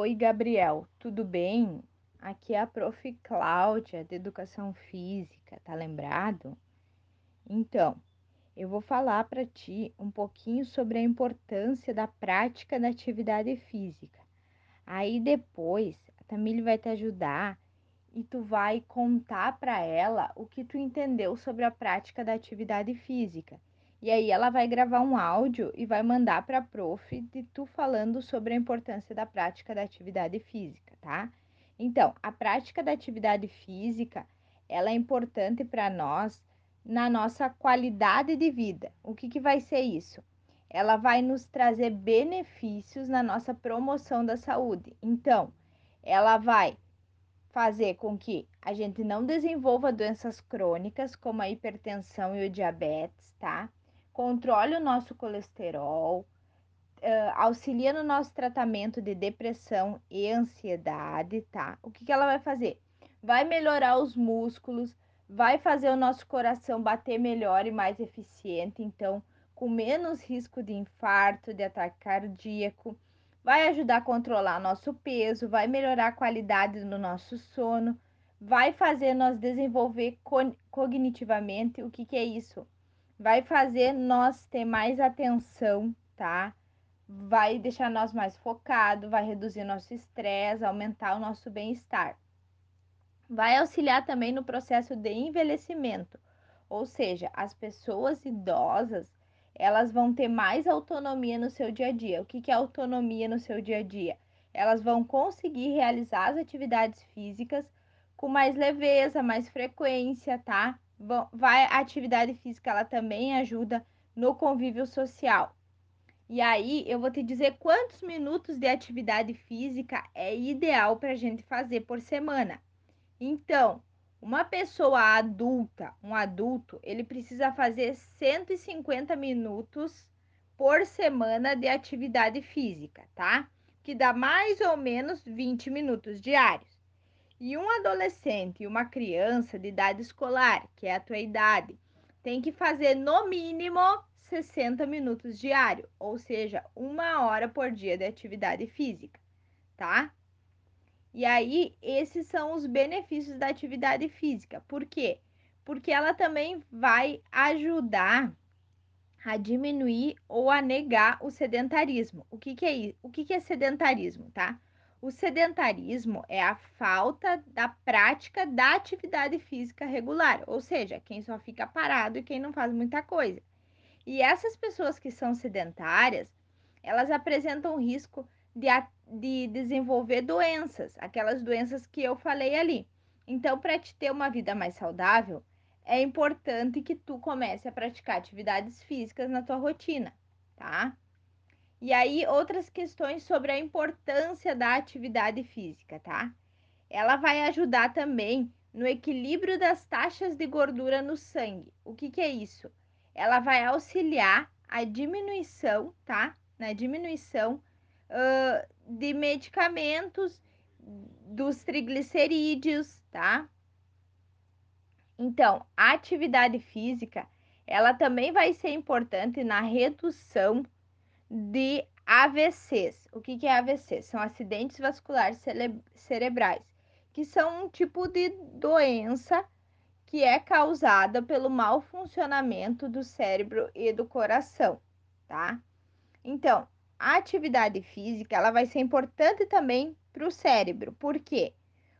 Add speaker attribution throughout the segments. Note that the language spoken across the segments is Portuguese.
Speaker 1: Oi, Gabriel, tudo bem? Aqui é a Prof. Cláudia, de Educação Física, tá lembrado? Então, eu vou falar para ti um pouquinho sobre a importância da prática da atividade física. Aí depois, a Tamile vai te ajudar e tu vai contar para ela o que tu entendeu sobre a prática da atividade física. E aí ela vai gravar um áudio e vai mandar para a prof de tu falando sobre a importância da prática da atividade física, tá? Então, a prática da atividade física, ela é importante para nós na nossa qualidade de vida. O que, que vai ser isso? Ela vai nos trazer benefícios na nossa promoção da saúde. Então, ela vai fazer com que a gente não desenvolva doenças crônicas, como a hipertensão e o diabetes, tá? Controle o nosso colesterol, auxilia no nosso tratamento de depressão e ansiedade, tá? O que, que ela vai fazer? Vai melhorar os músculos, vai fazer o nosso coração bater melhor e mais eficiente, então, com menos risco de infarto, de ataque cardíaco, vai ajudar a controlar nosso peso, vai melhorar a qualidade do nosso sono, vai fazer nós desenvolver cognitivamente. O que, que é isso? Vai fazer nós ter mais atenção, tá? Vai deixar nós mais focado, vai reduzir nosso estresse, aumentar o nosso bem-estar. Vai auxiliar também no processo de envelhecimento, ou seja, as pessoas idosas, elas vão ter mais autonomia no seu dia a dia. O que, que é autonomia no seu dia a dia? Elas vão conseguir realizar as atividades físicas com mais leveza, mais frequência, tá? Bom, vai a atividade física, ela também ajuda no convívio social. E aí, eu vou te dizer quantos minutos de atividade física é ideal para a gente fazer por semana. Então, uma pessoa adulta, um adulto, ele precisa fazer 150 minutos por semana de atividade física, tá? Que dá mais ou menos 20 minutos diários. E um adolescente e uma criança de idade escolar, que é a tua idade, tem que fazer no mínimo 60 minutos diário, ou seja, uma hora por dia de atividade física, tá? E aí, esses são os benefícios da atividade física. Por quê? Porque ela também vai ajudar a diminuir ou a negar o sedentarismo. O que, que é isso? O que, que é sedentarismo, tá? O sedentarismo é a falta da prática da atividade física regular, ou seja, quem só fica parado e quem não faz muita coisa. E essas pessoas que são sedentárias, elas apresentam risco de, de desenvolver doenças, aquelas doenças que eu falei ali. Então, para te ter uma vida mais saudável, é importante que tu comece a praticar atividades físicas na tua rotina, tá? E aí, outras questões sobre a importância da atividade física, tá? Ela vai ajudar também no equilíbrio das taxas de gordura no sangue. O que, que é isso? Ela vai auxiliar a diminuição, tá? Na diminuição uh, de medicamentos, dos triglicerídeos, tá? Então, a atividade física, ela também vai ser importante na redução de AVCs. O que, que é AVC? São acidentes vasculares cerebrais, que são um tipo de doença que é causada pelo mau funcionamento do cérebro e do coração, tá? Então, a atividade física ela vai ser importante também para o cérebro. Por quê?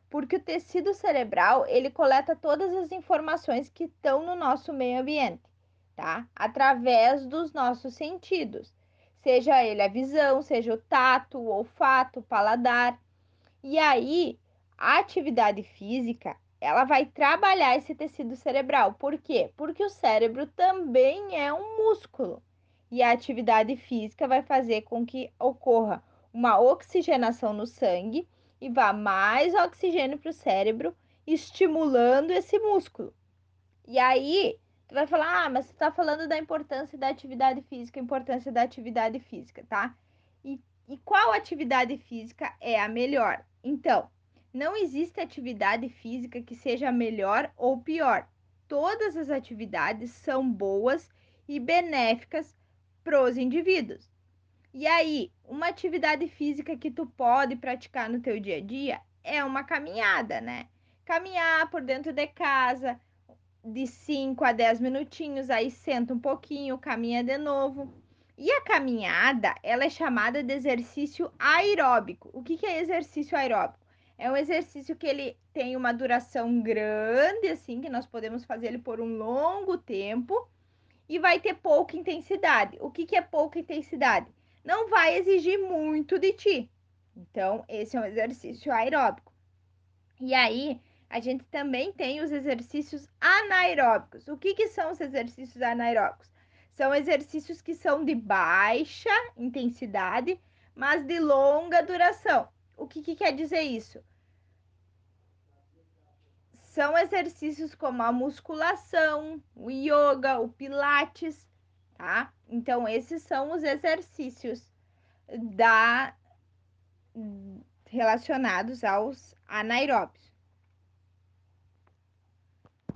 Speaker 1: Porque o tecido cerebral ele coleta todas as informações que estão no nosso meio ambiente, tá? Através dos nossos sentidos seja ele a visão, seja o tato, o olfato, o paladar. E aí, a atividade física, ela vai trabalhar esse tecido cerebral. Por quê? Porque o cérebro também é um músculo. E a atividade física vai fazer com que ocorra uma oxigenação no sangue e vá mais oxigênio para o cérebro, estimulando esse músculo. E aí, Tu vai falar, ah, mas você tá falando da importância da atividade física, importância da atividade física, tá? E, e qual atividade física é a melhor? Então, não existe atividade física que seja melhor ou pior. Todas as atividades são boas e benéficas para os indivíduos. E aí, uma atividade física que tu pode praticar no teu dia a dia é uma caminhada, né? Caminhar por dentro de casa de 5 a 10 minutinhos, aí senta um pouquinho, caminha de novo. E a caminhada, ela é chamada de exercício aeróbico. O que, que é exercício aeróbico? É um exercício que ele tem uma duração grande, assim, que nós podemos fazer ele por um longo tempo e vai ter pouca intensidade. O que, que é pouca intensidade? Não vai exigir muito de ti. Então, esse é um exercício aeróbico. E aí, a gente também tem os exercícios anaeróbicos. O que, que são os exercícios anaeróbicos? São exercícios que são de baixa intensidade, mas de longa duração. O que, que quer dizer isso? São exercícios como a musculação, o yoga, o pilates, tá? Então, esses são os exercícios da relacionados aos anaeróbios.